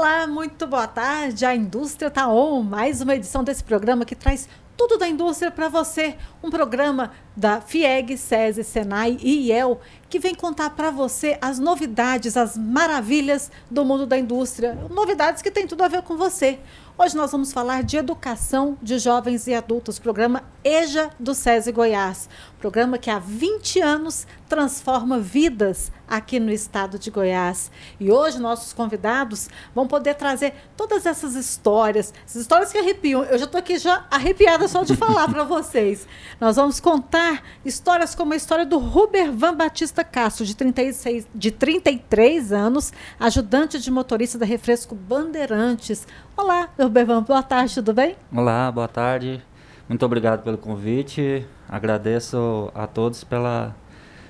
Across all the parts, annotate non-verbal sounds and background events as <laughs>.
Olá, muito boa tarde. A indústria está on. Mais uma edição desse programa que traz tudo da indústria para você. Um programa da FIEG, SESI, SENAI e IEL que vem contar para você as novidades, as maravilhas do mundo da indústria. Novidades que têm tudo a ver com você. Hoje nós vamos falar de educação de jovens e adultos, programa EJA do SESI Goiás. Programa que há 20 anos transforma vidas aqui no estado de Goiás. E hoje nossos convidados vão poder trazer todas essas histórias, essas histórias que arrepiam. Eu já estou aqui já arrepiada só de falar para <laughs> vocês. Nós vamos contar histórias como a história do Ruber Van Batista Castro, de, 36, de 33 anos, ajudante de motorista da Refresco Bandeirantes. Olá, Ruber Van, boa tarde, tudo bem? Olá, boa tarde. Muito obrigado pelo convite. Agradeço a todos pela,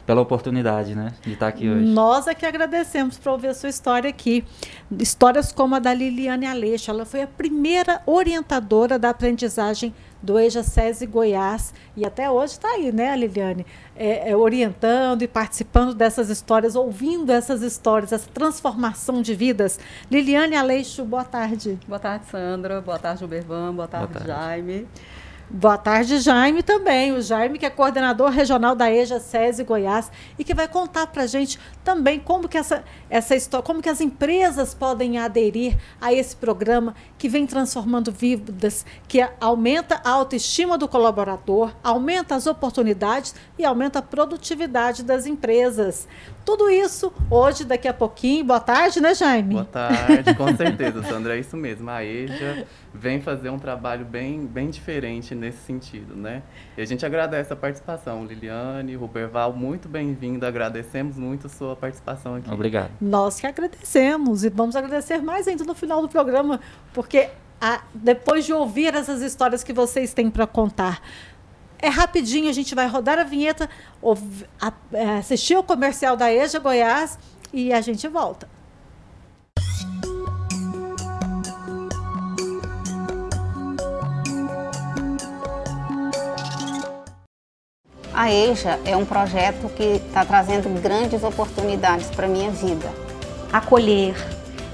pela oportunidade né, de estar aqui hoje. Nós é que agradecemos por ouvir a sua história aqui. Histórias como a da Liliane Aleixo. Ela foi a primeira orientadora da aprendizagem do EJA SESI Goiás. E até hoje está aí, né, Liliane? É, é, orientando e participando dessas histórias, ouvindo essas histórias, essa transformação de vidas. Liliane Aleixo, boa tarde. Boa tarde, Sandra. Boa tarde, Ubervan. Boa tarde, boa tarde. Jaime. Boa tarde, Jaime também. O Jaime, que é coordenador regional da EJA SESI Goiás e que vai contar para a gente também como que essa, essa história, como que as empresas podem aderir a esse programa que vem transformando vidas, que aumenta a autoestima do colaborador, aumenta as oportunidades e aumenta a produtividade das empresas. Tudo isso hoje, daqui a pouquinho. Boa tarde, né, Jaime? Boa tarde, com certeza, Sandra. É isso mesmo. A EJA vem fazer um trabalho bem, bem diferente nesse sentido, né? E a gente agradece a participação, Liliane, Ruberval, muito bem-vinda, agradecemos muito a sua participação aqui. Obrigado. Nós que agradecemos e vamos agradecer mais ainda no final do programa, porque a, depois de ouvir essas histórias que vocês têm para contar, é rapidinho, a gente vai rodar a vinheta, é, assistir o comercial da EJA Goiás e a gente volta. A EJA é um projeto que está trazendo grandes oportunidades para a minha vida. Acolher,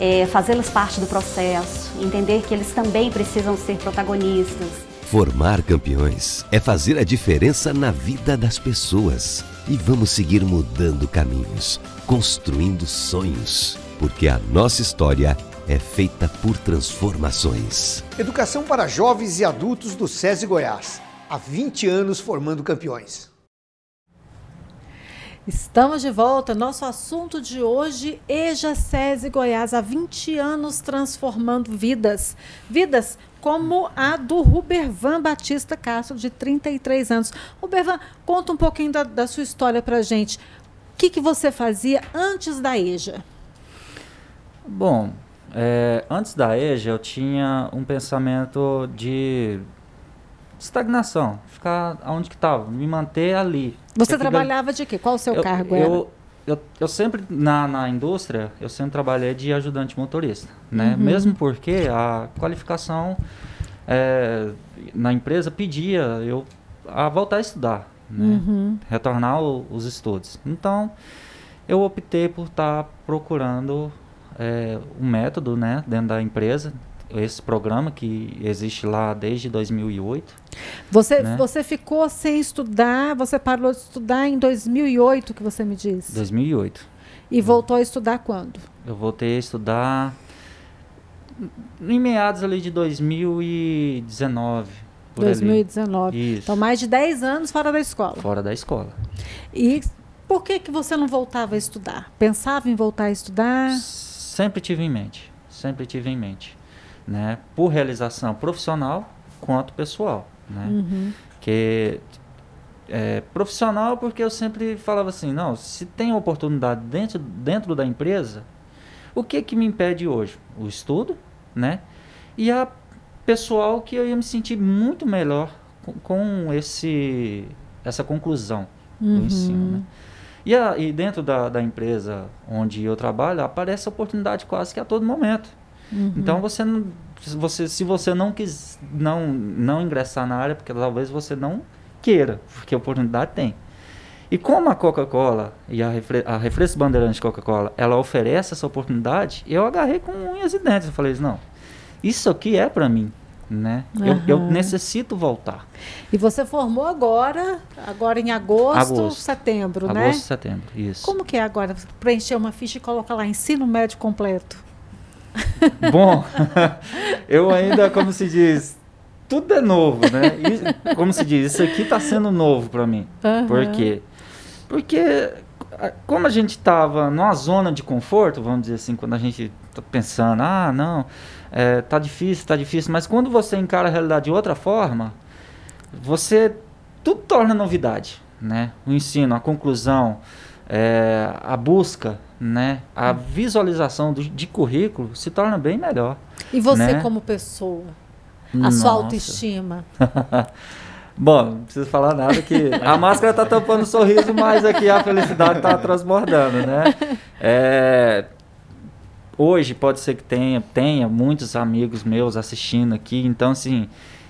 é, fazê-los parte do processo, entender que eles também precisam ser protagonistas, Formar campeões é fazer a diferença na vida das pessoas. E vamos seguir mudando caminhos, construindo sonhos, porque a nossa história é feita por transformações. Educação para jovens e adultos do SESI Goiás. Há 20 anos formando campeões. Estamos de volta. Nosso assunto de hoje, EJA SESI Goiás, há 20 anos transformando vidas. Vidas como a do Rubervan Batista Castro, de 33 anos. Rubervan, conta um pouquinho da, da sua história para gente. O que, que você fazia antes da EJA? Bom, é, antes da EJA eu tinha um pensamento de estagnação, ficar onde que estava, me manter ali. Você trabalhava de quê? Qual o seu eu, cargo era? Eu, eu, eu sempre, na, na indústria, eu sempre trabalhei de ajudante motorista, né? Uhum. Mesmo porque a qualificação é, na empresa pedia eu a voltar a estudar, né? Uhum. Retornar o, os estudos. Então, eu optei por estar tá procurando é, um método, né? Dentro da empresa, esse programa que existe lá desde 2008. Você, né? você ficou sem estudar, você parou de estudar em 2008, que você me disse? 2008. E voltou a estudar quando? Eu voltei a estudar em meados ali de 2019. 2019. Ali. Isso. Então, mais de 10 anos fora da escola. Fora da escola. E por que, que você não voltava a estudar? Pensava em voltar a estudar? Sempre tive em mente. Sempre tive em mente né? Por realização profissional quanto pessoal, né? Uhum. Que é, profissional porque eu sempre falava assim, não, se tem oportunidade dentro, dentro da empresa, o que que me impede hoje? O estudo, né? E a pessoal que eu ia me sentir muito melhor com, com esse essa conclusão uhum. do ensino, né? E, a, e dentro da, da empresa onde eu trabalho, aparece oportunidade quase que a todo momento. Uhum. Então você não, você, se você não quis não, não ingressar na área, porque talvez você não queira, porque a oportunidade tem. E como a Coca-Cola e a, refre a Refresco Bandeirante Coca-Cola, ela oferece essa oportunidade, eu agarrei com unhas e dentes. Eu falei, não, isso aqui é para mim, né? Uhum. Eu, eu, necessito voltar. E você formou agora, agora em agosto, agosto. setembro, agosto, né? Agosto, setembro, isso. Como que é agora? Preencher uma ficha e colocar lá ensino médio completo. <laughs> Bom, <laughs> eu ainda, como se diz, tudo é novo, né? E, como se diz, isso aqui está sendo novo para mim. Uhum. Por quê? Porque como a gente estava numa zona de conforto, vamos dizer assim, quando a gente está pensando, ah, não, é, tá difícil, tá difícil, mas quando você encara a realidade de outra forma, você tudo torna novidade, né? O ensino, a conclusão, é, a busca, né? A visualização do, de currículo se torna bem melhor. E você né? como pessoa, a Nossa. sua autoestima? <laughs> Bom, não preciso falar nada que a máscara está tampando o sorriso, mas aqui a felicidade está transbordando, né? É, hoje pode ser que tenha, tenha muitos amigos meus assistindo aqui, então assim,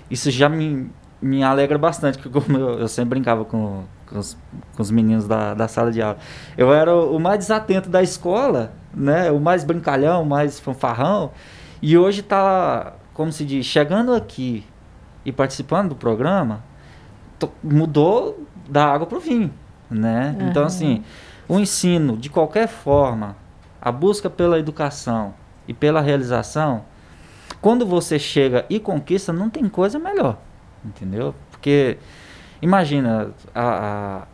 isso já me, me alegra bastante, porque como eu, eu sempre brincava com, com, os, com os meninos da, da sala de aula, eu era o, mais desatento da escola, né? O mais brincalhão, o mais fanfarrão, e hoje está, como se diz, chegando aqui e participando do programa, mudou da água para o vinho, né? Uhum. Então, assim, o ensino, de qualquer forma, a busca pela educação e pela realização, quando você chega e conquista, não tem coisa melhor, entendeu? Porque, imagina, a,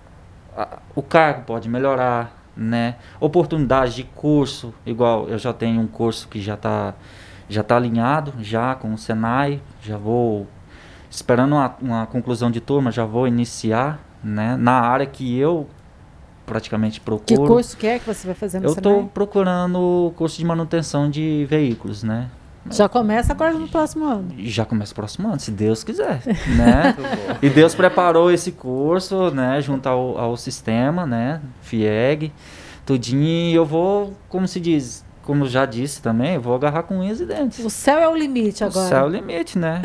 a, a, o cargo pode melhorar, né? Oportunidades de curso, igual eu já tenho um curso que já está já tá alinhado, já com o Senai, já vou esperando uma, uma conclusão de turma, já vou iniciar, né? Na área que eu praticamente procuro. Que curso que é que você vai fazer no Eu estou procurando o curso de manutenção de veículos, né? Já começa agora no próximo ano. Já começa no próximo ano, se Deus quiser, <laughs> né? e Deus preparou esse curso, né, junto ao, ao sistema, né, FIEG, tudinho, e eu vou, como se diz, como já disse também, vou agarrar com unhas e dentes. O céu é o limite agora. O céu é o limite, né?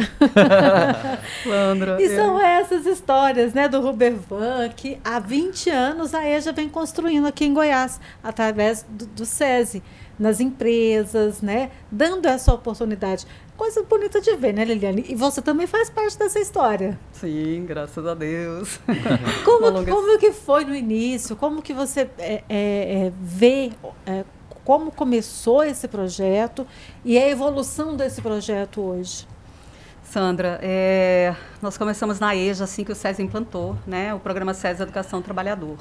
<laughs> Landra. E são essas histórias, né, do Rubervan, que há 20 anos a EJA vem construindo aqui em Goiás, através do, do SESI, nas empresas, né, dando essa oportunidade. Coisa bonita de ver, né, Liliane? E você também faz parte dessa história. Sim, graças a Deus. <laughs> como, como que foi no início? Como que você é, é, é, vê é, como começou esse projeto e a evolução desse projeto hoje. Sandra, é, nós começamos na EJA assim que o SES implantou, né, o programa SES Educação Trabalhador.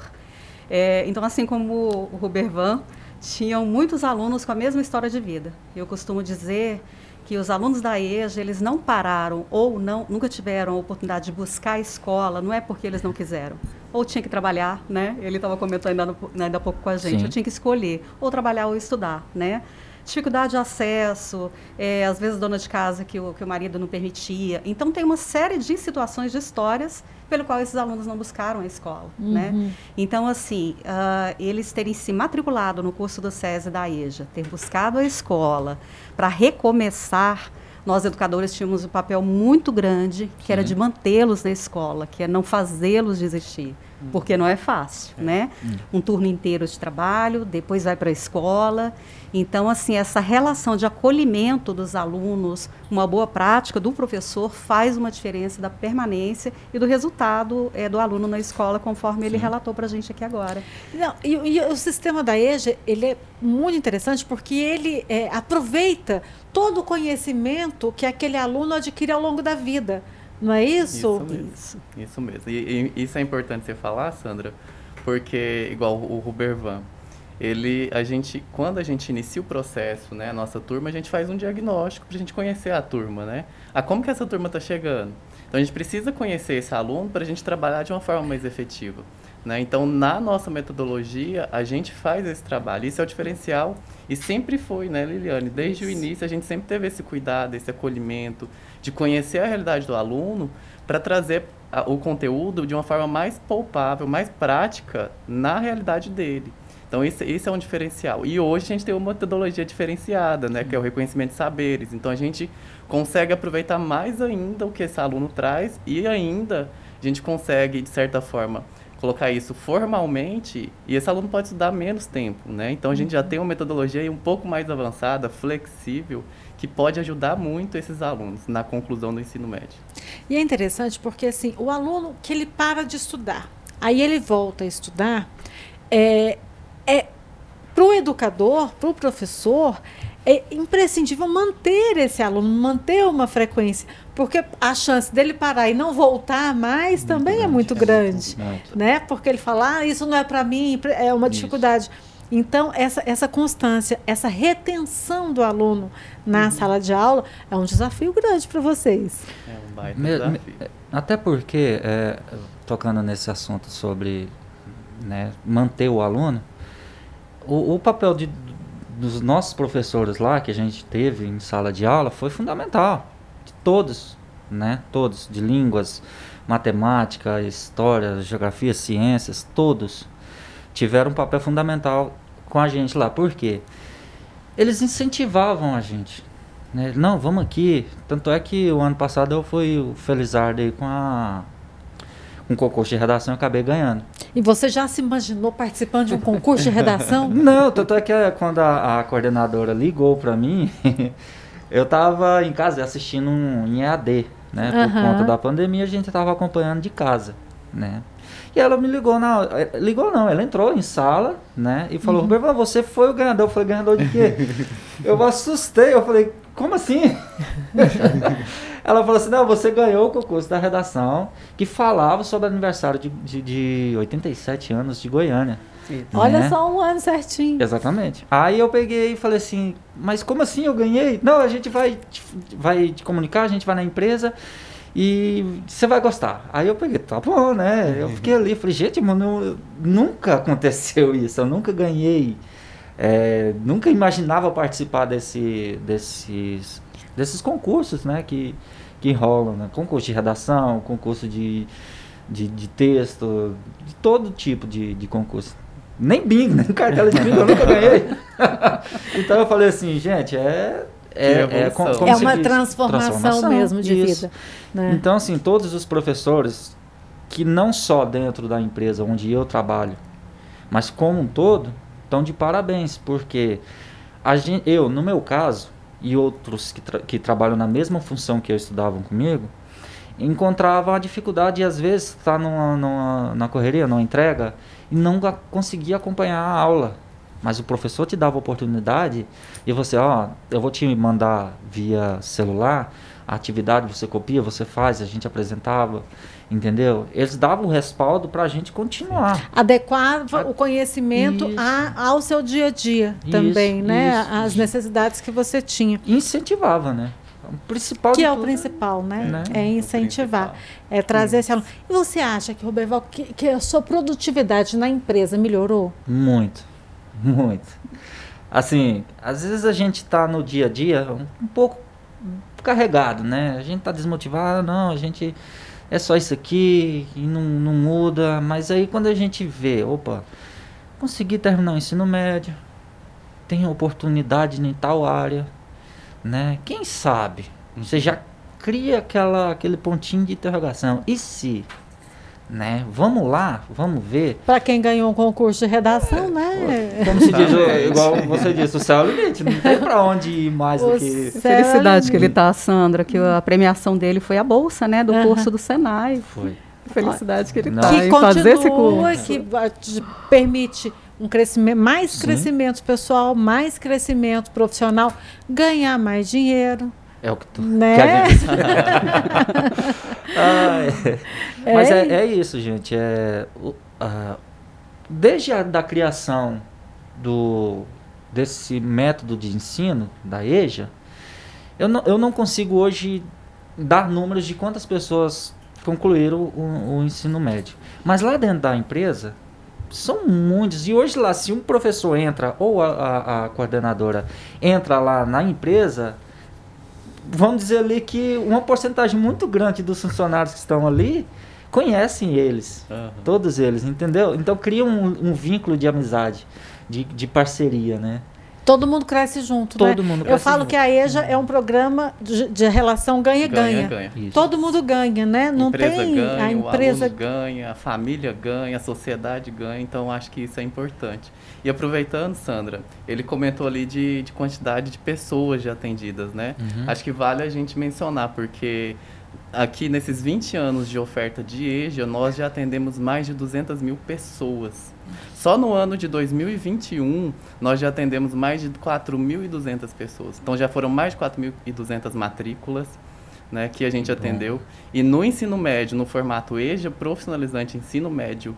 É, então, assim como o Rubervan, tinham muitos alunos com a mesma história de vida. Eu costumo dizer que os alunos da EJA, eles não pararam ou não, nunca tiveram a oportunidade de buscar a escola, não é porque eles não quiseram. Ou tinha que trabalhar, né? Ele estava comentando ainda, ainda há pouco com a gente, Sim. eu tinha que escolher, ou trabalhar ou estudar, né? Dificuldade de acesso, é, às vezes dona de casa que o, que o marido não permitia. Então, tem uma série de situações, de histórias, pelo qual esses alunos não buscaram a escola. Uhum. Né? Então, assim, uh, eles terem se matriculado no curso do SESI da EJA, ter buscado a escola para recomeçar nós educadores tínhamos um papel muito grande, que Sim. era de mantê-los na escola, que é não fazê-los desistir. Porque não é fácil, é. né? Hum. Um turno inteiro de trabalho, depois vai para a escola. Então, assim, essa relação de acolhimento dos alunos, uma boa prática do professor faz uma diferença da permanência e do resultado é, do aluno na escola, conforme Sim. ele relatou para a gente aqui agora. Não, e, e, o sistema da EJA, ele é muito interessante porque ele é, aproveita todo o conhecimento que aquele aluno adquire ao longo da vida. Não é isso? Isso mesmo. Isso, isso mesmo. E, e, isso é importante você falar, Sandra, porque, igual o Rubervan, ele, a gente, quando a gente inicia o processo, né, a nossa turma, a gente faz um diagnóstico para a gente conhecer a turma, né? A como que essa turma está chegando. Então, a gente precisa conhecer esse aluno para a gente trabalhar de uma forma mais efetiva. Né? Então, na nossa metodologia, a gente faz esse trabalho. Isso é o diferencial e sempre foi, né, Liliane? Desde Isso. o início, a gente sempre teve esse cuidado, esse acolhimento, de conhecer a realidade do aluno para trazer a, o conteúdo de uma forma mais palpável, mais prática na realidade dele. Então, isso, isso é um diferencial. E hoje a gente tem uma metodologia diferenciada, né, que é o reconhecimento de saberes. Então, a gente consegue aproveitar mais ainda o que esse aluno traz e ainda a gente consegue, de certa forma, colocar isso formalmente e esse aluno pode estudar menos tempo, né? Então a gente já tem uma metodologia um pouco mais avançada, flexível, que pode ajudar muito esses alunos na conclusão do ensino médio. E é interessante porque assim, o aluno que ele para de estudar, aí ele volta a estudar, é, é para o educador, para o professor, é imprescindível manter esse aluno, manter uma frequência, porque a chance dele parar e não voltar mais muito também é grande, é muito grande, é muito, né? Porque ele fala, ah, isso não é para mim, é uma dificuldade. Isso. Então, essa, essa constância, essa retenção do aluno na uhum. sala de aula é um desafio grande para vocês. É um baita me, desafio. Me, até porque, é, tocando nesse assunto sobre né, manter o aluno, o, o papel de, dos nossos professores lá, que a gente teve em sala de aula, foi fundamental. De todos, né? Todos, de línguas, matemática, história, geografia, ciências, todos tiveram um papel fundamental com a gente lá. Por quê? Eles incentivavam a gente. Né? Não, vamos aqui. Tanto é que o ano passado eu fui o Felizardo aí com a um concurso de redação e acabei ganhando. E você já se imaginou participando de um concurso de redação? <laughs> Não, tanto é que quando a, a coordenadora ligou para mim, <laughs> eu estava em casa assistindo um em EAD, né? Por uhum. conta da pandemia, a gente estava acompanhando de casa, né? E ela me ligou na. Eh, ligou não, ela entrou em sala, né? E falou, uhum. Roberto, você foi o ganhador. Eu falei, ganhador de quê? <laughs> eu assustei, eu falei, como assim? Ela falou assim, não, você ganhou o concurso da redação que falava sobre o aniversário de, de, de 87 anos de Goiânia. Né? Olha só um ano certinho. Exatamente. Aí eu peguei e falei assim, mas como assim eu ganhei? Não, a gente vai, vai te comunicar, a gente vai na empresa e você vai gostar. Aí eu peguei, tá bom, né? Eu fiquei ali, falei, gente, mano, nunca aconteceu isso, eu nunca ganhei, é, nunca imaginava participar desse, desses, desses concursos, né? Que, que rolam, né? Concurso de redação, concurso de, de, de texto, de todo tipo de, de concurso. Nem bingo, nem cartela de bingo eu nunca ganhei. <laughs> então eu falei assim, gente, é é, é, como, como é uma transformação, transformação, mesmo de isso. vida. Né? Então, assim, todos os professores que não só dentro da empresa onde eu trabalho, mas como um todo, estão de parabéns, porque a gente, eu, no meu caso, e outros que, tra que trabalham na mesma função que eu estudavam comigo, encontrava a dificuldade de, às vezes, estar tá na correria, numa entrega, e não conseguir acompanhar a aula. Mas o professor te dava oportunidade e você, ó, eu vou te mandar via celular, a atividade você copia, você faz, a gente apresentava, entendeu? Eles davam o respaldo para a gente continuar. Adequava o conhecimento a, ao seu dia a dia isso, também, né? Isso, As necessidades que você tinha. Incentivava, né? O principal que é o principal, né? né? É incentivar, é trazer esse aluno. E você acha que, Roberval, que, que a sua produtividade na empresa melhorou? Muito Muito. Assim, às vezes a gente tá no dia a dia um pouco carregado, né? A gente tá desmotivado, não, a gente é só isso aqui e não, não muda. Mas aí quando a gente vê, opa, consegui terminar o ensino médio, tem oportunidade em tal área, né? Quem sabe? Você já cria aquela, aquele pontinho de interrogação. E se? Né? Vamos lá, vamos ver. Para quem ganhou um concurso de redação, é, né? Como se diz, igual você disse, o céu é o limite, não tem para onde ir mais o do que. Felicidade é que ele tá, Sandra, que a premiação dele foi a bolsa, né, do uhum. curso do Senai. Foi. Felicidade que ele está em fazer esse curso. Que permite um crescimento, mais Sim. crescimento pessoal, mais crescimento profissional, ganhar mais dinheiro. É o que tu né? quer ah, <laughs> é. Mas é, é, isso, gente. É, uh, desde a da criação do, desse método de ensino, da EJA, eu não, eu não consigo hoje dar números de quantas pessoas concluíram o, o ensino médio. Mas lá dentro da empresa, são muitos. E hoje lá, se um professor entra, ou a, a, a coordenadora entra lá na empresa vamos dizer ali que uma porcentagem muito grande dos funcionários que estão ali conhecem eles, uhum. todos eles, entendeu? Então cria um, um, vínculo de amizade, de, de parceria, né? Todo mundo cresce junto, Todo né? mundo Eu cresce falo junto. que a EJA é um programa de, de relação ganha-ganha. Ganha, ganha. Isso. Todo mundo ganha, né? Não a empresa tem ganha, a empresa o aluno ganha, a família ganha, a sociedade ganha, então acho que isso é importante. E aproveitando, Sandra, ele comentou ali de, de quantidade de pessoas já atendidas, né? Uhum. Acho que vale a gente mencionar, porque aqui nesses 20 anos de oferta de EJA, nós já atendemos mais de 200 mil pessoas. Só no ano de 2021, nós já atendemos mais de 4.200 pessoas. Então já foram mais de 4.200 matrículas né, que a gente atendeu. E no ensino médio, no formato EJA, profissionalizante ensino médio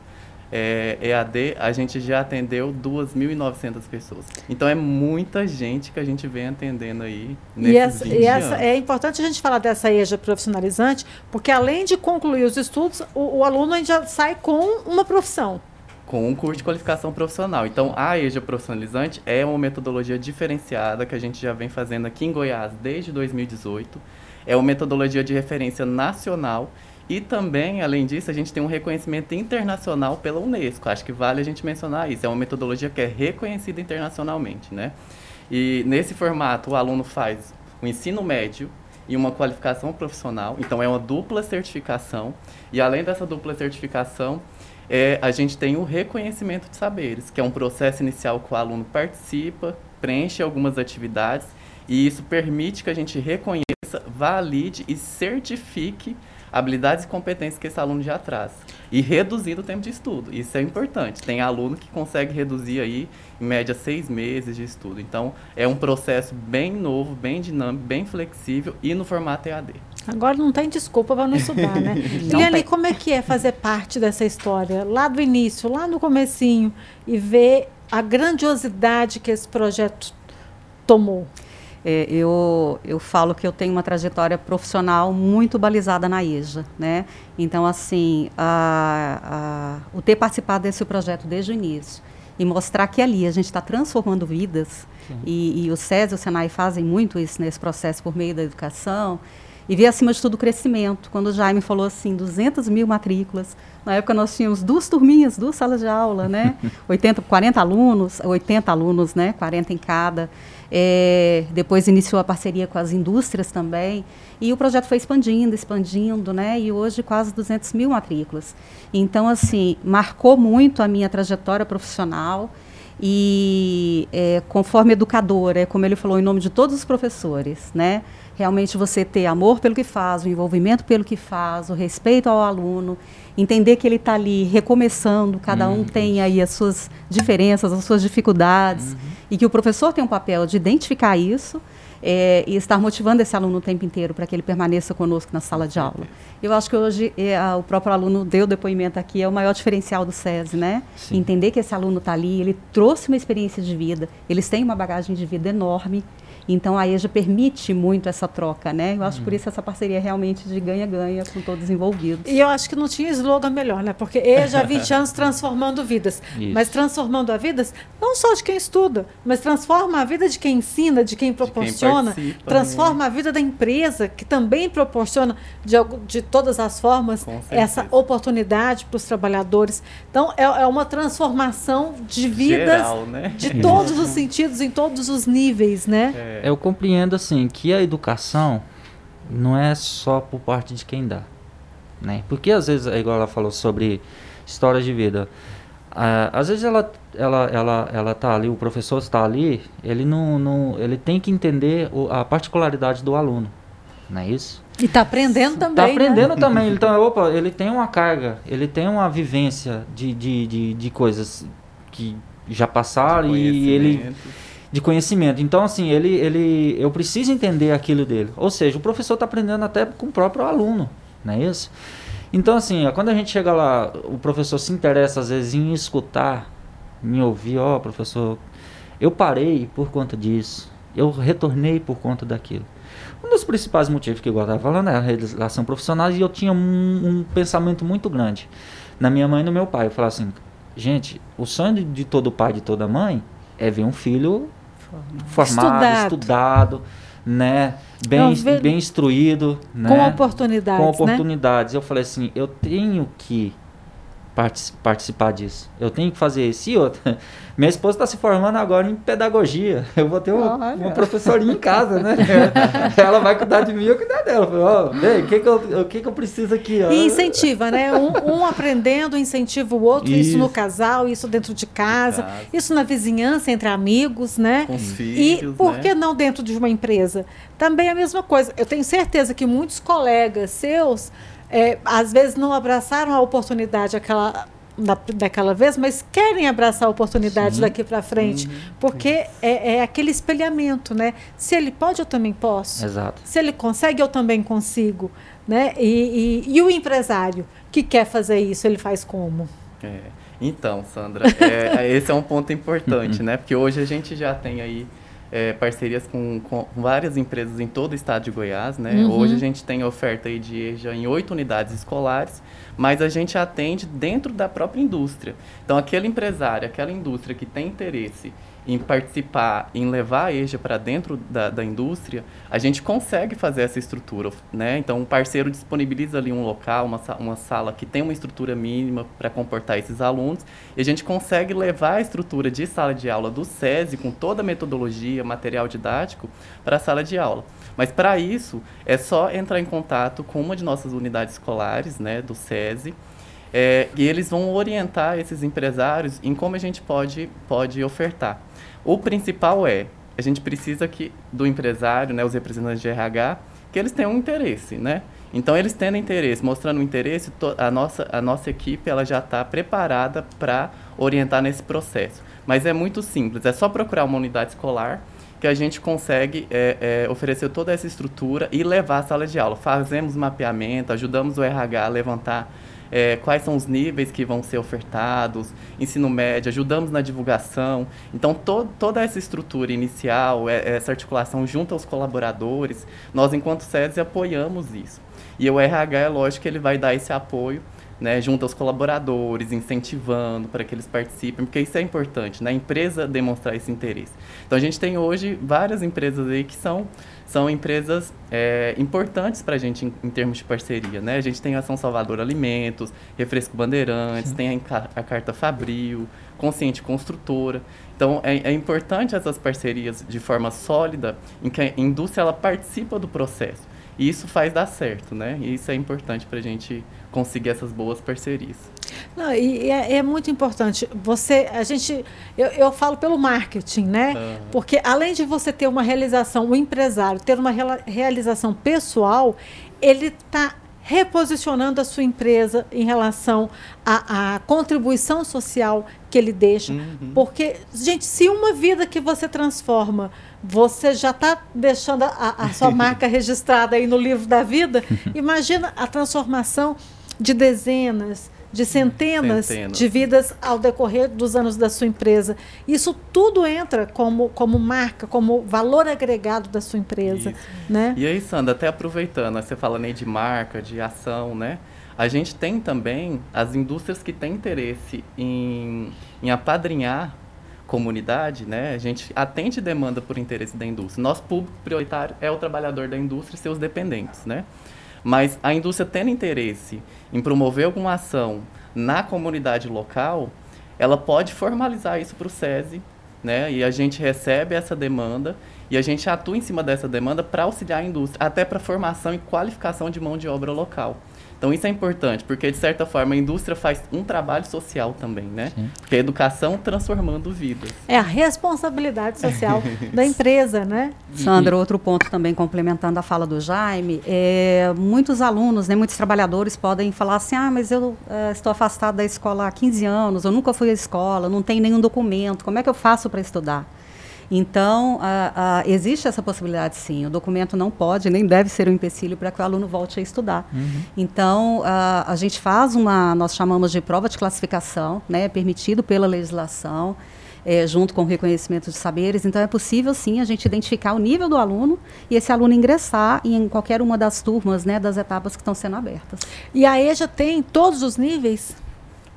é, EAD, a gente já atendeu 2.900 pessoas. Então é muita gente que a gente vem atendendo aí nesses E, essa, 20 e essa- anos. é importante a gente falar dessa EJA profissionalizante, porque além de concluir os estudos, o, o aluno ainda sai com uma profissão. com um curso de qualificação profissional. Então, a EJA profissionalizante é uma metodologia diferenciada que a gente já vem fazendo aqui em Goiás desde 2018. É uma metodologia de referência nacional e também, além disso, a gente tem um reconhecimento internacional pela Unesco. Acho que vale a gente mencionar isso. É uma metodologia que é reconhecida internacionalmente, né? E nesse formato, o aluno faz o ensino médio e uma qualificação profissional. Então, é uma dupla certificação. E além dessa dupla certificação, é, a gente tem o reconhecimento de saberes, que é um processo inicial que o aluno participa, preenche algumas atividades e isso permite que a gente reconheça, valide e certifique habilidades e competências que esse aluno já traz. E reduzindo o tempo de estudo. Isso é importante. Tem aluno que consegue reduzir aí, em média, seis meses de estudo. Então, é um processo bem novo, bem dinâmico, bem flexível e no formato EAD. Agora não tem desculpa para não estudar, né? <laughs> Tem. como é que é fazer parte dessa história, lá do início, lá no comecinho, e ver a grandiosidade que esse projeto tomou? É, eu, eu falo que eu tenho uma trajetória profissional muito balizada na EJA, né? Então, assim, a, a, o ter participado desse projeto desde o início e mostrar que ali a gente está transformando vidas, e, e o SESI e o SENAI fazem muito isso nesse processo por meio da educação, e ver, acima de tudo, o crescimento. Quando o Jaime falou assim, 200 mil matrículas, na época nós tínhamos duas turminhas, duas salas de aula, né? <laughs> 80, 40 alunos, 80 alunos, né? 40 em cada. É, depois iniciou a parceria com as indústrias também. E o projeto foi expandindo, expandindo, né? E hoje quase 200 mil matrículas. Então, assim, marcou muito a minha trajetória profissional. E é, conforme educadora, é como ele falou, em nome de todos os professores, né? Realmente você ter amor pelo que faz, o envolvimento pelo que faz, o respeito ao aluno, entender que ele está ali recomeçando, cada um tem aí as suas diferenças, as suas dificuldades, e que o professor tem um papel de identificar isso é, e estar motivando esse aluno o tempo inteiro para que ele permaneça conosco na sala de aula. Eu acho que hoje é, a- o próprio aluno deu depoimento aqui, é o maior diferencial do SESI, né? Sim. Entender que esse aluno está ali, ele trouxe uma experiência de vida, eles têm uma bagagem de vida enorme, então a EJA permite muito essa troca, né? Eu acho por isso essa parceria realmente de ganha-ganha com todos os envolvidos. E eu acho que não tinha slogan melhor, né? Porque EJA há 20 anos transformando vidas. Isso. Mas transformando a vidas não só de quem estuda, mas transforma a vida de quem ensina, de quem proporciona, participa, transforma a vida da empresa, que também proporciona de, de todas as formas essa oportunidade para os trabalhadores. Então, é, é uma transformação de vidas Geral, né? de todos <laughs> os sentidos, em todos os níveis, né? É, Eu compreendo assim que a educação não é só por parte de quem dá, né? Porque às vezes, é igual ela falou sobre história de vida, ah, às vezes ela, ela, ela, ela tá ali, o professor está ali, ele não, não ele tem que entender o- a particularidade do aluno, não é isso? E está aprendendo também. Tá né? aprendendo também. Então, opa, ele tem uma carga, ele tem uma vivência de, de, de, de coisas que já passaram e ele de conhecimento. Então, assim, ele, ele, eu preciso entender aquilo dele. Ou seja, o professor está aprendendo até com o próprio aluno, não é isso? Então, assim, quando a gente chega lá, o professor se interessa às vezes em escutar, em ouvir, ó, professor, eu parei por conta disso, eu retornei por conta daquilo. Um dos principais motivos que eu estava falando é a realização profissional e eu tinha um, um pensamento muito grande na minha mãe e no meu pai. Eu falava assim, gente, o sonho de, de todo pai, de toda mãe, é ver um filho formado, Estudado. estudado, né, bem, ver- bem instruído, né, Com oportunidades, com né? oportunidades. Eu falei assim, eu tenho que participar disso. Eu tenho que fazer isso e outra. <laughs> Minha esposa está se formando agora em pedagogia. Eu vou ter uma, uma professorinha em casa, né? <laughs> Ela vai cuidar de mim, eu cuidar dela. Ó, oh, o que que eu, o que que eu preciso aqui? Ó? E incentiva, né? Um, um aprendendo, incentiva o outro. Isso. isso. no casal, isso dentro de casa, casa, isso na vizinhança, entre amigos, né? Com os filhos, E por né? que não dentro de uma empresa? Também a mesma coisa. Eu tenho certeza que muitos colegas seus é, às vezes não abraçaram a oportunidade aquela, da, daquela vez, mas querem abraçar a oportunidade Sim. daqui para frente, uhum. porque é, é, aquele espelhamento, né? Se ele pode, eu também posso. Exato. Se ele consegue, eu também consigo, né? E, e, e o empresário que quer fazer isso, ele faz como? É. Então, Sandra, é, esse é um ponto importante, <laughs> né? Porque hoje a gente já tem aí é, parcerias com, com, várias empresas em todo o estado de Goiás, né? Uhum. Hoje a gente tem oferta aí de EJA em oito unidades escolares, mas a gente atende dentro da própria indústria. Então, aquele empresário, aquela indústria que tem interesse em participar, em levar a EJA para dentro da, da indústria, a gente consegue fazer essa estrutura, né? Então, um parceiro disponibiliza ali um local, uma, uma sala que tem uma estrutura mínima para comportar esses alunos, e a gente consegue levar a estrutura de sala de aula do SESI, com toda a metodologia, material didático, para a sala de aula. Mas, para isso, é só entrar em contato com uma de nossas unidades escolares, né, do SESI, é, e eles vão orientar esses empresários em como a gente pode, pode ofertar. O principal é, a gente precisa que do empresário, né, os representantes de RH, que eles tenham um interesse, né? Então, eles tendo interesse, mostrando um interesse, a nossa, a nossa equipe ela já está preparada para orientar nesse processo. Mas é muito simples, é só procurar uma unidade escolar que a gente consegue é, é, oferecer toda essa estrutura e levar a sala de aula. Fazemos mapeamento, ajudamos o RH a levantar é, quais são os níveis que vão ser ofertados, ensino médio, ajudamos na divulgação. Então, to toda essa estrutura inicial, é, essa articulação junto aos colaboradores, nós, enquanto SESI, apoiamos isso. E o RH, é lógico que ele vai dar esse apoio né, junto aos colaboradores, incentivando para que eles participem, porque isso é importante, né, a empresa demonstrar esse interesse. Então a gente tem hoje várias empresas aí que são são empresas é, importantes para a gente em, em, termos de parceria, né? A gente tem a Ação Salvador Alimentos, Refresco Bandeirantes, Sim. tem a, a, Carta Fabril, Consciente Construtora. Então, é, é, importante essas parcerias de forma sólida, em que a indústria ela participa do processo. E isso faz dar certo, né? E isso é importante para a gente conseguir essas boas parcerias. Não, e é, é, muito importante. Você, a gente, eu, eu falo pelo marketing, né? Uhum. Porque além de você ter uma realização, o empresário ter uma realização pessoal, ele está reposicionando a sua empresa em relação à, contribuição social que ele deixa. Uhum. Porque, gente, se uma vida que você transforma, você já está deixando a, a sua <laughs> marca registrada aí no livro da vida, <laughs> imagina a transformação de dezenas, de centenas, centenas, de vidas ao decorrer dos anos da sua empresa. Isso tudo entra como, como marca, como valor agregado da sua empresa. Né? E aí, Sandra, até aproveitando, você fala nem de marca, de ação, né? A gente tem também as indústrias que têm interesse em, em apadrinhar comunidade, né? A gente atende demanda por interesse da indústria. Nosso público prioritário é o trabalhador da indústria e seus dependentes, né? Mas a indústria tendo interesse em promover alguma ação na comunidade local, ela pode formalizar isso para o SESI, né? E a gente recebe essa demanda e a gente atua em cima dessa demanda para auxiliar a indústria, até para formação e qualificação de mão de obra local. Então isso é importante, porque de certa forma a indústria faz um trabalho social também, né? Sim. Porque a educação transformando vidas. É a responsabilidade social <laughs> da empresa, né? Sandra, outro ponto também complementando a fala do Jaime, é, muitos alunos, né, muitos trabalhadores podem falar assim, ah, mas eu é, estou afastado da escola há 15 anos, eu nunca fui à escola, não tenho nenhum documento, como é que eu faço para estudar? Então, a, a, existe essa possibilidade, sim. O documento não pode nem deve ser um empecilho para que o aluno volte a estudar. Uhum. Então, a, a gente faz uma, nós chamamos de prova de classificação, né, permitido pela legislação. É, junto com o reconhecimento de saberes. Então, é possível, sim, a gente identificar o nível do aluno e esse aluno ingressar em qualquer uma das turmas, né, das etapas que estão sendo abertas. E a EJA tem todos os níveis?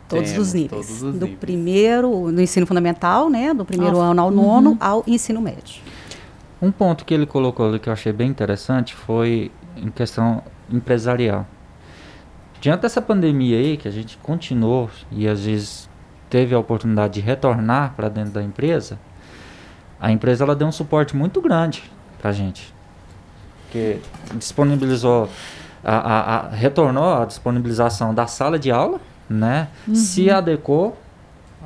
Todos Temos, os níveis. Todos os do níveis. primeiro, no ensino fundamental, né? Do primeiro ano ao nono uhum. ao ensino médio. Um ponto que ele colocou ali que eu achei bem interessante foi em questão empresarial. diante dessa pandemia aí, que a gente continuou e às vezes teve a oportunidade de retornar para dentro da empresa, a empresa ela deu um suporte muito grande para a gente. Que disponibilizou, a, a, a, retornou a disponibilização da sala de aula, né? Uhum. Se adequou.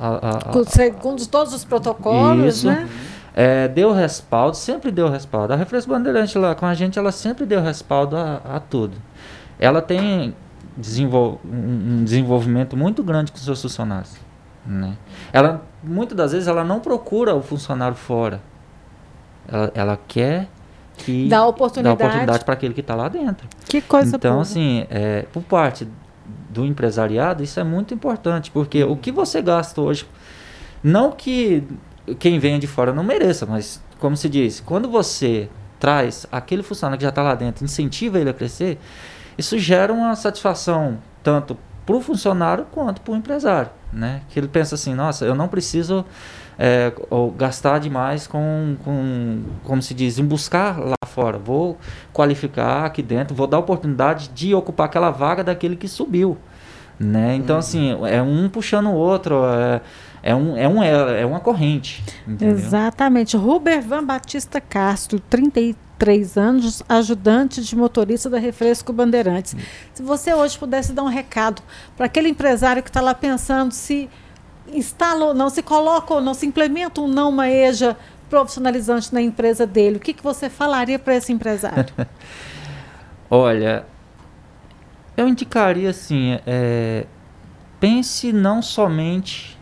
A, Segundo todos os protocolos, isso, né? É, deu respaldo, sempre deu respaldo. A Refresco Bandeirante lá com a gente, ela sempre deu respaldo a, a tudo. Ela tem desenvol um desenvolvimento muito grande com seus funcionários. Né? Ela, muitas das vezes, ela não procura o funcionário fora. Ela, ela quer que dá oportunidade, oportunidade para aquele que está lá dentro. Que coisa Então, boa. assim, é, por parte do empresariado, isso é muito importante, porque o que você gasta hoje, não que quem venha de fora não mereça, mas como se diz, quando você traz aquele funcionário que já está lá dentro, incentiva ele a crescer, isso gera uma satisfação tanto para o funcionário quanto para o empresário, né? Que ele pensa assim, nossa, eu não preciso é, gastar demais com, com, como se diz, em buscar lá fora. Vou qualificar aqui dentro, vou dar oportunidade de ocupar aquela vaga daquele que subiu, né? Então, uhum. assim, é um puxando o outro, é, é, um, é, um, é, uma corrente. Entendeu? Exatamente. Ruber Van Batista Castro, 33 anos, ajudante de motorista da Refresco Bandeirantes. Se você hoje pudesse dar um recado para aquele empresário que está lá pensando se instala ou não, se coloca ou não, se implementa ou não uma EJA profissionalizante na empresa dele, o que, que você falaria para esse empresário? <laughs> Olha, eu indicaria assim, é, pense não somente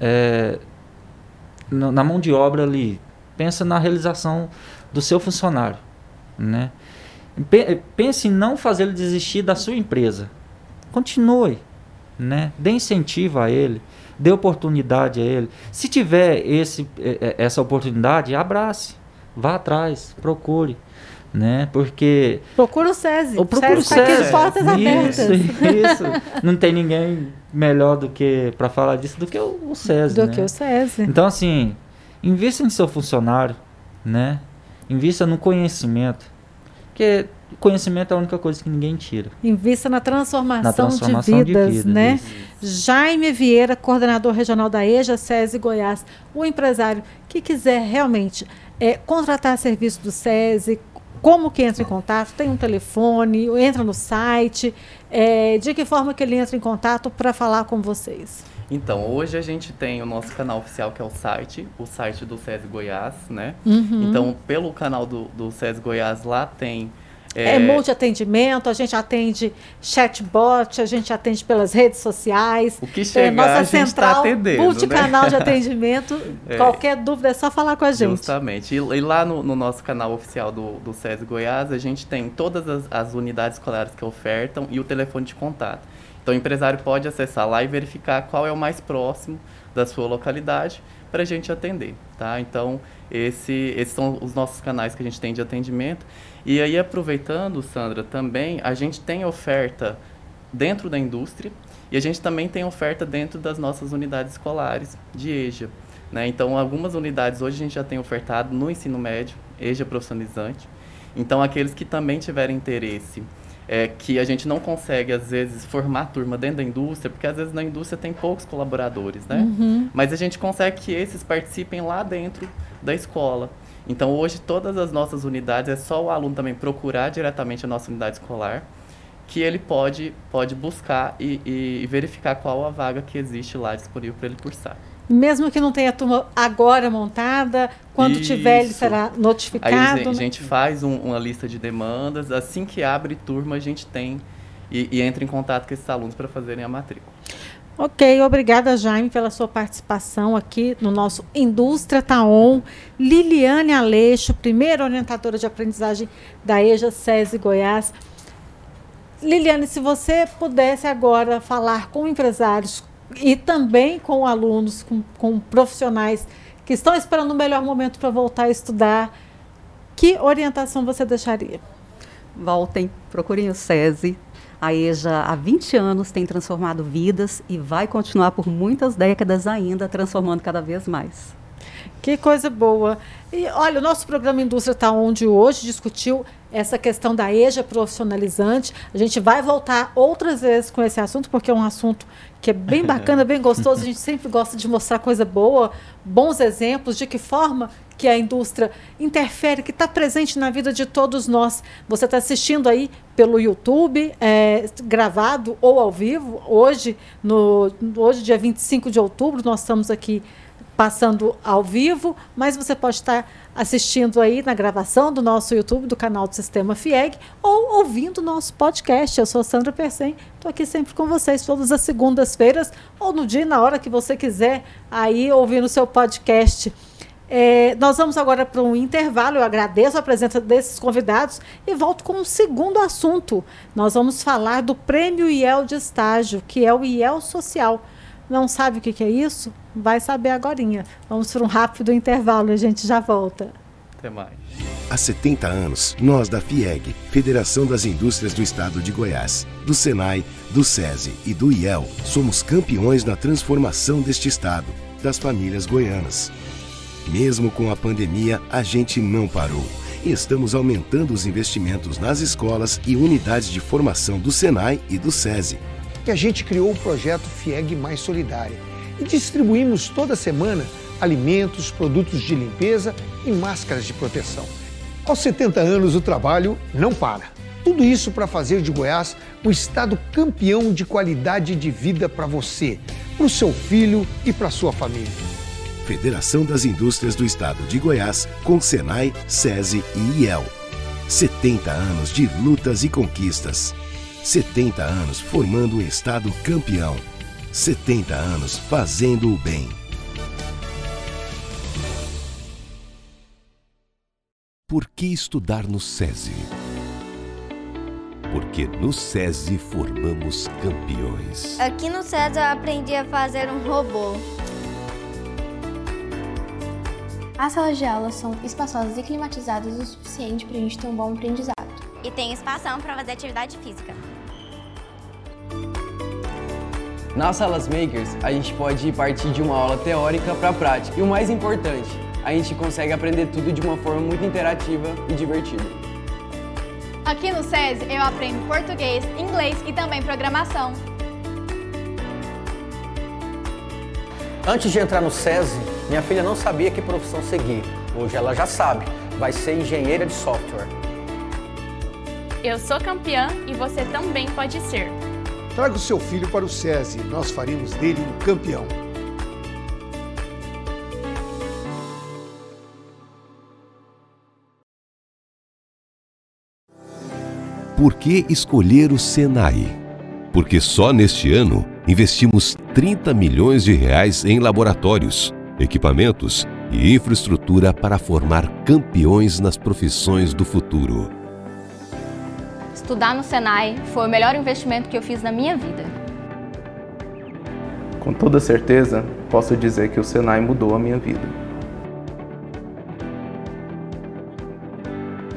é, na mão de obra ali. Pensa na realização do seu funcionário, né? Pense em não fazer ele desistir da sua empresa. Continue, né? Dê incentivo a ele, dê oportunidade a ele. Se tiver esse, essa oportunidade, abrace, vá atrás, procure né? Porque procura o SESI. O procura o SESI. Tá portas isso, abertas. Isso. Não tem ninguém melhor do que para falar disso do que o, o SESI, Do né? que o SESI. Então assim, invista em seu funcionário, né? Invista no conhecimento. Porque conhecimento é a única coisa que ninguém tira. Invista na transformação, na transformação de, vidas, de vidas, né? Isso. Jaime Vieira, coordenador regional da EJA SESI Goiás, o empresário que quiser realmente é, contratar serviço do SESI, como que entra em contato? Tem um telefone, entra no site. É, de que forma que ele entra em contato para falar com vocês? Então, hoje a gente tem o nosso canal oficial, que é o site, o site do SESI Goiás, né? Uhum. Então, pelo canal do, do SESI Goiás, lá tem é, é multi-atendimento, a gente atende chatbot, a gente atende pelas redes sociais. O que chegar, é, nossa a gente está atendendo. Multicanal né? de atendimento. <laughs> é. Qualquer dúvida é só falar com a gente. Justamente. E, e lá no, no, nosso canal oficial do, do SESI Goiás, a gente tem todas as, as unidades escolares que ofertam e o telefone de contato. Então o empresário pode acessar lá e verificar qual é o mais próximo da sua localidade para a gente atender, tá? Então esse, esses são os nossos canais que a gente tem de atendimento. E aí, aproveitando, Sandra, também a gente tem oferta dentro da indústria e a gente também tem oferta dentro das nossas unidades escolares de EJA. Né? Então, algumas unidades hoje a gente já tem ofertado no ensino médio, EJA profissionalizante. Então, aqueles que também tiverem interesse, é, que a gente não consegue, às vezes, formar turma dentro da indústria, porque às vezes na indústria tem poucos colaboradores, né? Uhum. Mas a gente consegue que esses participem lá dentro da escola. Então, hoje, todas as nossas unidades, é só o aluno também procurar diretamente a nossa unidade escolar, que ele pode, pode buscar e, e verificar qual a vaga que existe lá disponível para ele cursar. Mesmo que não tenha turma agora montada, quando Isso. tiver ele será notificado. Aí a gente faz um, uma lista de demandas, assim que abre turma a gente tem e, e entra em contato com esses alunos para fazerem a matrícula. Ok, obrigada Jaime pela sua participação aqui no nosso Indústria Taon. Liliane Aleixo, primeira orientadora de aprendizagem da EJA SESI Goiás. Liliane, se você pudesse agora falar com empresários e também com alunos, com, com profissionais que estão esperando o melhor momento para voltar a estudar, que orientação você deixaria? Voltem, procurem o SESI, a EJA há 20 anos tem transformado vidas e vai continuar por muitas décadas ainda transformando cada vez mais. Que coisa boa. E olha, o nosso programa Indústria Está Onde hoje discutiu essa questão da EJA profissionalizante. A gente vai voltar outras vezes com esse assunto, porque é um assunto que é bem bacana, bem gostoso. A gente sempre gosta de mostrar coisa boa, bons exemplos, de que forma que a indústria interfere, que está presente na vida de todos nós. Você está assistindo aí pelo YouTube, é, gravado ou ao vivo. Hoje, no, hoje, dia 25 de outubro, nós estamos aqui passando ao vivo, mas você pode estar assistindo aí na gravação do nosso YouTube, do canal do Sistema FIEG, ou ouvindo nosso podcast. Eu sou Sandra Persen, estou aqui sempre com vocês todas as segundas-feiras, ou no dia, na hora que você quiser, aí ouvir no seu podcast. É, nós vamos agora para um intervalo. Eu agradeço a presença desses convidados e volto com um segundo assunto. Nós vamos falar do Prêmio IEL de Estágio, que é o IEL Social. Não sabe o que, que é isso? Vai saber agora. Vamos para um rápido intervalo e a gente já volta. Até mais. Há 70 anos, nós da FIEG, Federação das Indústrias do Estado de Goiás, do SENAI, do SESI e do IEL, somos campeões na transformação deste Estado, das famílias goianas. Mesmo com a pandemia, a gente não parou. Estamos aumentando os investimentos nas escolas e unidades de formação do SENAI e do SESI. E a gente criou o projeto FIEG Mais Solidária e distribuímos toda semana alimentos, produtos de limpeza e máscaras de proteção. Aos 70 anos, o trabalho não para. Tudo isso para fazer de Goiás um estado campeão de qualidade de vida para você, para o seu filho e para sua família. Federação das Indústrias do Estado de Goiás, com Senai, SESI e IEL. 70 anos de lutas e conquistas. 70 anos formando um Estado campeão. 70 anos fazendo o bem. Por que estudar no SESI? Porque no SESI formamos campeões. Aqui no SESI eu aprendi a fazer um robô. As salas de aula são espaçosas e climatizadas o suficiente para a gente ter um bom aprendizado. E tem espação para fazer atividade física. Nas salas makers, a gente pode partir de uma aula teórica para a prática. E o mais importante, a gente consegue aprender tudo de uma forma muito interativa e divertida. Aqui no SESI eu aprendo português, inglês e também programação. Antes de entrar no SESI, minha filha não sabia que profissão seguir. Hoje ela já sabe, vai ser engenheira de software. Eu sou campeã e você também pode ser. Traga o seu filho para o SESI, nós faremos dele um campeão. Por que escolher o Senai? Porque só neste ano investimos 30 milhões de reais em laboratórios, equipamentos e infraestrutura para formar campeões nas profissões do futuro. Estudar no Senai foi o melhor investimento que eu fiz na minha vida. Com toda certeza, posso dizer que o Senai mudou a minha vida.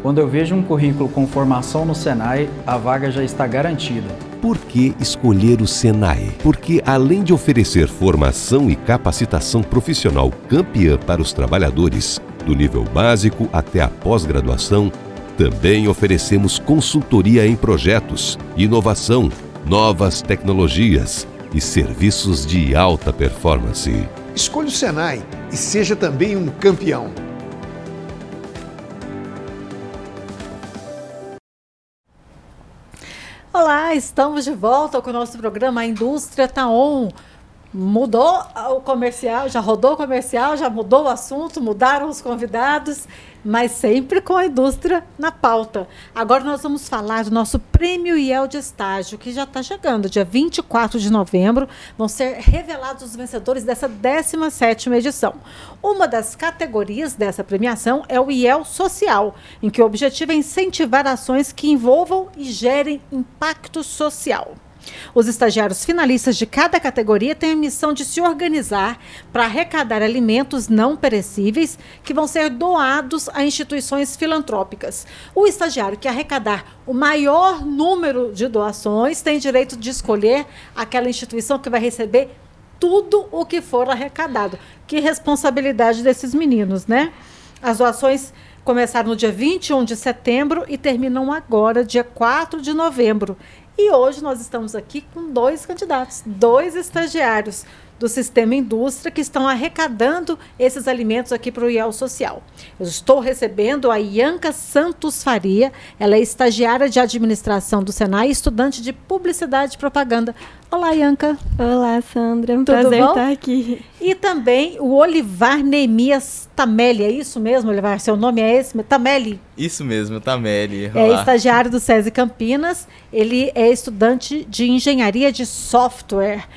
Quando eu vejo um currículo com formação no Senai, a vaga já está garantida. Por que escolher o Senai? Porque, além de oferecer formação e capacitação profissional campeã para os trabalhadores, do nível básico até a pós-graduação, também oferecemos consultoria em projetos, inovação, novas tecnologias e serviços de alta performance. Escolha o Senai e seja também um campeão. Olá, estamos de volta com o nosso programa A Indústria Tá On. Mudou o comercial, já rodou o comercial, já mudou o assunto, mudaram os convidados, mas sempre com a indústria na pauta. Agora nós vamos falar do nosso Prêmio IEL de Estágio, que já está chegando, dia 24 de novembro. Vão ser revelados os vencedores dessa 17ª edição. Uma das categorias dessa premiação é o IEL Social, em que o objetivo é incentivar ações que envolvam e gerem impacto social. Os estagiários finalistas de cada categoria têm a missão de se organizar para arrecadar alimentos não perecíveis que vão ser doados a instituições filantrópicas. O estagiário que arrecadar o maior número de doações tem direito de escolher aquela instituição que vai receber tudo o que for arrecadado. Que responsabilidade desses meninos, né? As doações começaram no dia 21 de setembro e terminam agora, dia 4 de novembro. E hoje nós estamos aqui com dois candidatos, dois estagiários do Sistema Indústria que estão arrecadando esses alimentos aqui para o IEL Social. Eu estou recebendo a Ianca Santos Faria, ela é estagiária de administração do Senai e estudante de publicidade e propaganda. Olá, Ianca. Olá, Sandra. Um Tudo prazer bom? estar aqui. E também o Olivar Neemias Tamelli, é isso mesmo, Olivar? Seu nome é esse? Tamelli? Isso mesmo, Tameli. É Olá. estagiário do SESI Campinas. Ele é estudante de engenharia de software.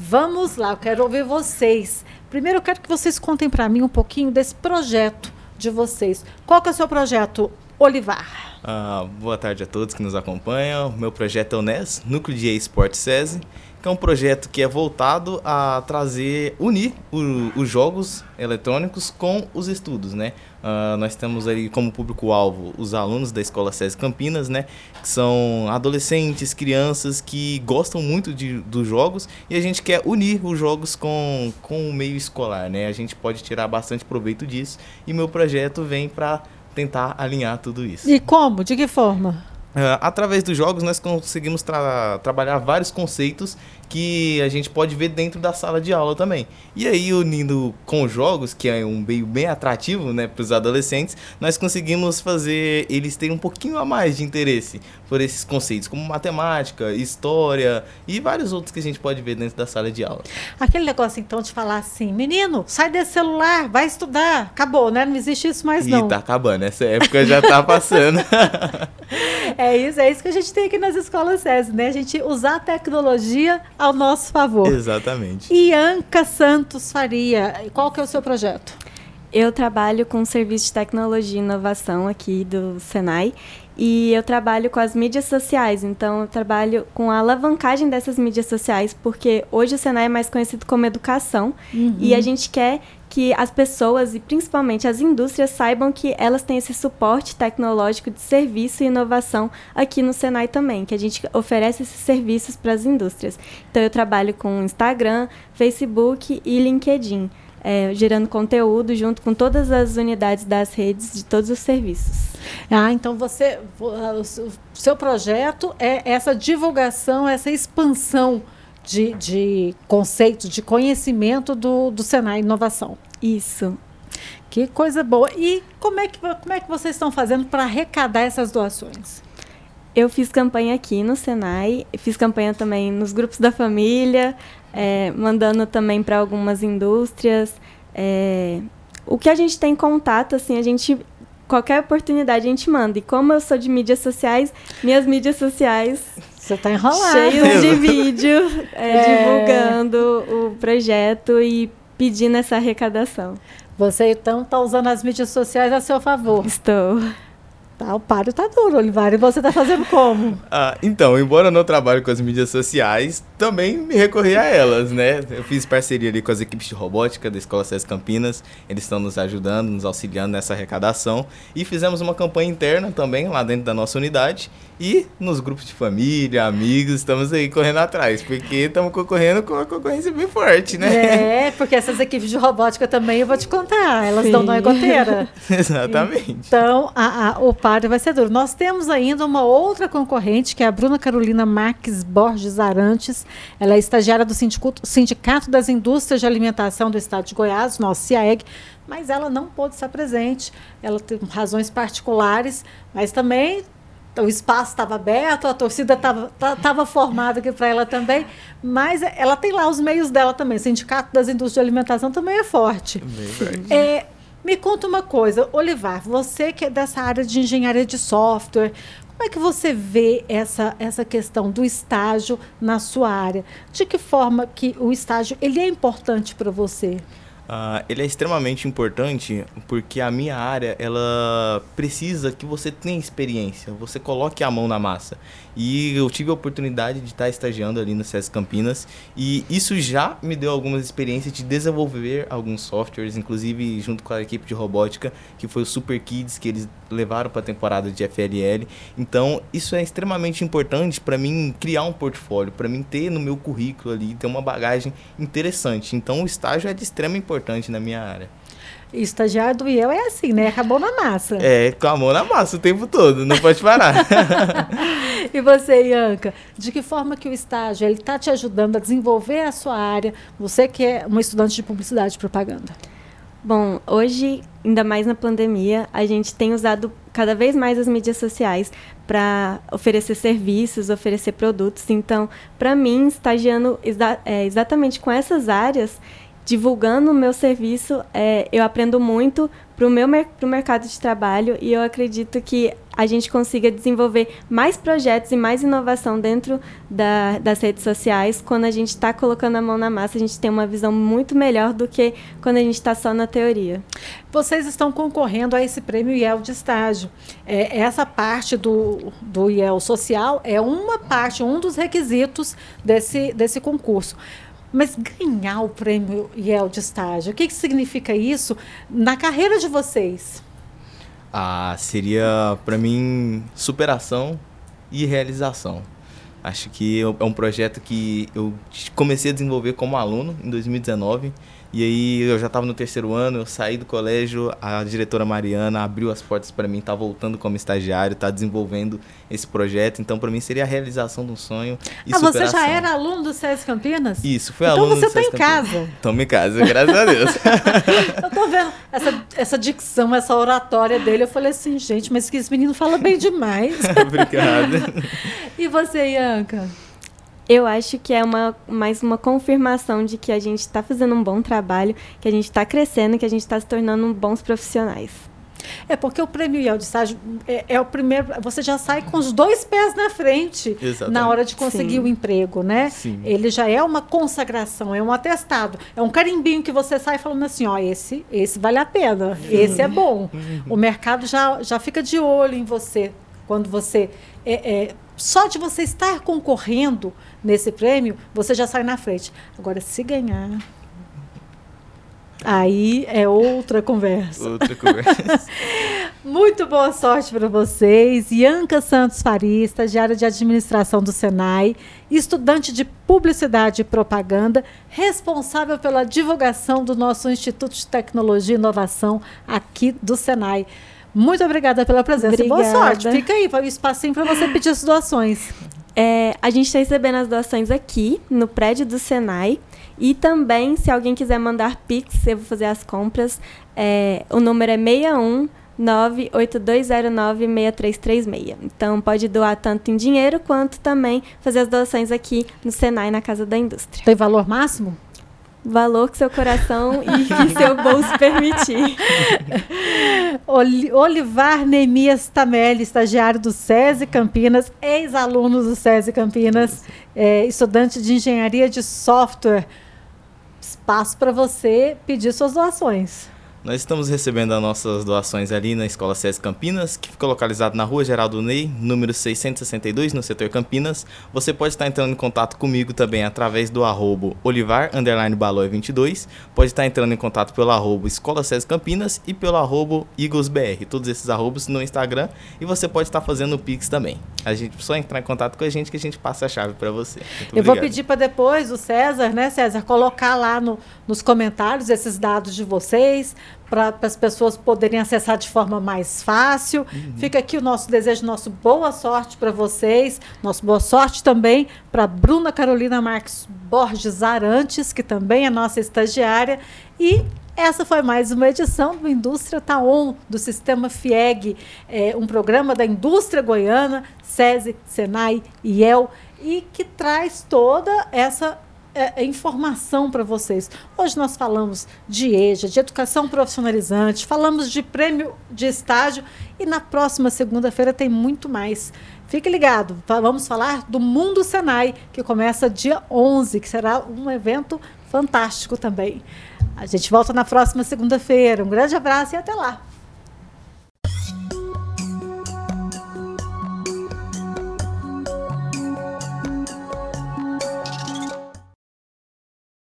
Vamos lá, eu quero ouvir vocês. Primeiro, eu quero que vocês contem para mim um pouquinho desse projeto de vocês. Qual que é o seu projeto, Olivar? Ah, boa tarde a todos que nos acompanham. Meu projeto é o NES, Núcleo de Esporte SESI, que é um projeto que é voltado a trazer, unir o- os jogos eletrônicos com os estudos, né? Ah, nós temos aí como público-alvo os alunos da Escola SESI Campinas, né? Que são adolescentes, crianças que gostam muito de, dos jogos e a gente quer unir os jogos com, com o meio escolar, né? A gente pode tirar bastante proveito disso e meu projeto vem para tentar alinhar tudo isso. E como? De que forma? Ah, através dos jogos, nós conseguimos tra- trabalhar vários conceitos que a gente pode ver dentro da sala de aula também. E aí, unindo com os jogos, que é um meio bem atrativo né, para os adolescentes, nós conseguimos fazer eles terem um pouquinho a mais de interesse por esses conceitos, como matemática, história e vários outros que a gente pode ver dentro da sala de aula. Aquele negócio, então, de falar assim, menino, sai desse celular, vai estudar. Acabou, né? Não existe isso mais, não. E tá acabando, essa época já tá passando. <laughs> É isso, é isso que a gente tem aqui nas escolas SESI, né? A gente usar a tecnologia ao nosso favor. Exatamente. Ianca Santos Faria, qual que é o seu projeto? Eu trabalho com o serviço de tecnologia e inovação aqui do Senai e eu trabalho com as mídias sociais, então eu trabalho com a alavancagem dessas mídias sociais, porque hoje o Senai é mais conhecido como educação Uhum. e a gente quer que as pessoas e principalmente as indústrias saibam que elas têm esse suporte tecnológico de serviço e inovação aqui no Senai também, que a gente oferece esses serviços para as indústrias. Então eu trabalho com Instagram, Facebook e LinkedIn é, gerando conteúdo junto com todas as unidades das redes de todos os serviços. Ah, então você, vo- ah, o seu projeto é essa divulgação, essa expansão de, de conceitos, de conhecimento do, do Senai Inovação. Isso. Que coisa boa. E como é que, como é que vocês estão fazendo para arrecadar essas doações? Eu fiz campanha aqui no Senai, fiz campanha também nos grupos da família, é, mandando também para algumas indústrias. é, o que a gente tem contato, assim, a gente qualquer oportunidade a gente manda. E como eu sou de mídias sociais, minhas mídias sociais Você está enrolado. cheios de vídeo <laughs> é, É. divulgando o projeto e pedindo essa arrecadação. Você então está usando as mídias sociais a seu favor. Estou. Tá, o páreo tá duro, Olivar. E você está fazendo como? <laughs> Ah, então, embora eu não trabalhe com as mídias sociais, também me recorri a elas, né? Eu fiz parceria ali com as equipes de robótica da Escola SES Campinas, eles estão nos ajudando, nos auxiliando nessa arrecadação e fizemos uma campanha interna também lá dentro da nossa unidade e nos grupos de família, amigos, estamos aí correndo atrás, porque estamos concorrendo com uma concorrência bem forte, né? É, porque essas equipes de robótica também, eu vou te contar, elas Sim. dão em goteira. <laughs> Exatamente. Então, a, a- o vai ser duro. Nós temos ainda uma outra concorrente, que é a Bruna Carolina Marques Borges Arantes. Ela é estagiária do Sindicato, Sindicato das Indústrias de Alimentação do Estado de Goiás, nosso CIAEG, mas ela não pôde estar presente. Ela tem razões particulares, mas também o espaço estava aberto, a torcida estava formada aqui para ela também, mas ela tem lá os meios dela também. O Sindicato das Indústrias de Alimentação também é forte. É, me conta uma coisa, Olivar, você que é dessa área de engenharia de software, como é que você vê essa, essa questão do estágio na sua área? De que forma que o estágio ele é importante para você? Uh, ele é extremamente importante porque a minha área ela precisa que você tenha experiência, você coloque a mão na massa. E eu tive a oportunidade de estar estagiando ali no SESC Campinas e isso já me deu algumas experiências de desenvolver alguns softwares, inclusive junto com a equipe de robótica, que foi o Super Kids que eles levaram para a temporada de FLL. Então, isso é extremamente importante para mim criar um portfólio, para mim ter no meu currículo ali, ter uma bagagem interessante. Então, o estágio é de extrema importância na minha área. Estagiário do IEL é assim, né? Acabou na massa. É, com a mão na massa o tempo todo, não pode parar. <laughs> e você, Ianca, de que forma que o estágio ele está te ajudando a desenvolver a sua área? Você que é uma estudante de publicidade e propaganda. Bom, hoje, ainda mais na pandemia, a gente tem usado cada vez mais as mídias sociais para oferecer serviços, oferecer produtos. Então, para mim, estagiando exa é, exatamente com essas áreas, divulgando o meu serviço, é, eu aprendo muito para o meu pro mercado de trabalho e eu acredito que a gente consiga desenvolver mais projetos e mais inovação dentro da, das redes sociais. Quando a gente está colocando a mão na massa, a gente tem uma visão muito melhor do que quando a gente está só na teoria. Vocês estão concorrendo a esse prêmio IEL de estágio. É, essa parte do, do IEL social é uma parte, um dos requisitos desse, desse concurso. Mas ganhar o prêmio IEL de estágio, o que, que significa isso na carreira de vocês? Ah, seria para mim superação e realização. Acho que é um projeto que eu comecei a desenvolver como aluno em 2019 e aí eu já estava no terceiro ano, eu saí do colégio, a diretora Mariana abriu as portas para mim, tá voltando como estagiário, tá desenvolvendo esse projeto, então para mim seria a realização de um sonho e ah, superação. você já era aluno do SESC Campinas? Isso, foi então aluno você do SESC tá em casa. Estamos em casa, graças a Deus. <laughs> eu tô vendo essa, essa dicção, essa oratória dele, eu falei assim, gente, mas que esse menino fala bem demais. <laughs> Obrigado. e você, Ianca? Eu acho que é uma, mais uma confirmação de que a gente está fazendo um bom trabalho, que a gente está crescendo, que a gente está se tornando bons profissionais. É porque o prêmio de estágio é, é, o primeiro. Você já sai com os dois pés na frente Exatamente. na hora de conseguir Sim. o emprego, né? Sim. Ele já é uma consagração, é um atestado, é um carimbinho que você sai falando assim, ó, esse, esse vale a pena, esse é bom. O mercado já, já fica de olho em você quando você é, é só de você estar concorrendo nesse prêmio, você já sai na frente. Agora, se ganhar, aí é outra conversa. Outra conversa. <laughs> Muito boa sorte para vocês. Ianca Santos Faria, estagiária de administração do Senai, estudante de publicidade e propaganda, responsável pela divulgação do nosso Instituto de Tecnologia e Inovação aqui do Senai. Muito obrigada pela presença. Obrigada. Boa sorte. Fica aí, o espacinho para você pedir as doações. É, a gente está recebendo as doações aqui, no prédio do Senai. E também, se alguém quiser mandar Pix, eu vou fazer as compras. É, o número é 61 982096336. Então, pode doar tanto em dinheiro quanto também fazer as doações aqui no Senai, na Casa da Indústria. Tem valor máximo? Valor que seu coração e <laughs> que seu bolso permitir. Olivar Nemias Tamelli, estagiário do SESI Campinas, ex-aluno do SESI Campinas, é, estudante de engenharia de software. Espaço para você pedir suas doações. Nós estamos recebendo as nossas doações ali na Escola SESC Campinas, que fica localizado na Rua Geraldo Ney, número 662, no setor Campinas. Você pode estar entrando em contato comigo também através do arrobo olivar, underline 22. Pode estar entrando em contato pelo arrobo Escola SESC Campinas e pelo arrobo. Todos esses arrobos no Instagram. E você pode estar fazendo o Pix também. A gente só entrar em contato com a gente que a gente passa a chave para você. Muito Eu obrigado. vou pedir para depois o César, né, César, colocar lá no, nos comentários esses dados de vocês para as pessoas poderem acessar de forma mais fácil. Uhum. Fica aqui o nosso desejo, nosso boa sorte para vocês, nosso boa sorte também para Bruna Carolina Marques Borges Arantes, que também é nossa estagiária. E essa foi mais uma edição do Indústria Taon, do Sistema FIEG, é, um programa da indústria goiana, SESI, SENAI e IEL, e que traz toda essa é, informação para vocês. Hoje nós falamos de EJA, de educação profissionalizante, falamos de prêmio de estágio e na próxima segunda-feira tem muito mais. Fique ligado, vamos falar do Mundo Senai, que começa dia 11, que será um evento fantástico também. A gente volta na próxima segunda-feira. Um grande abraço e até lá.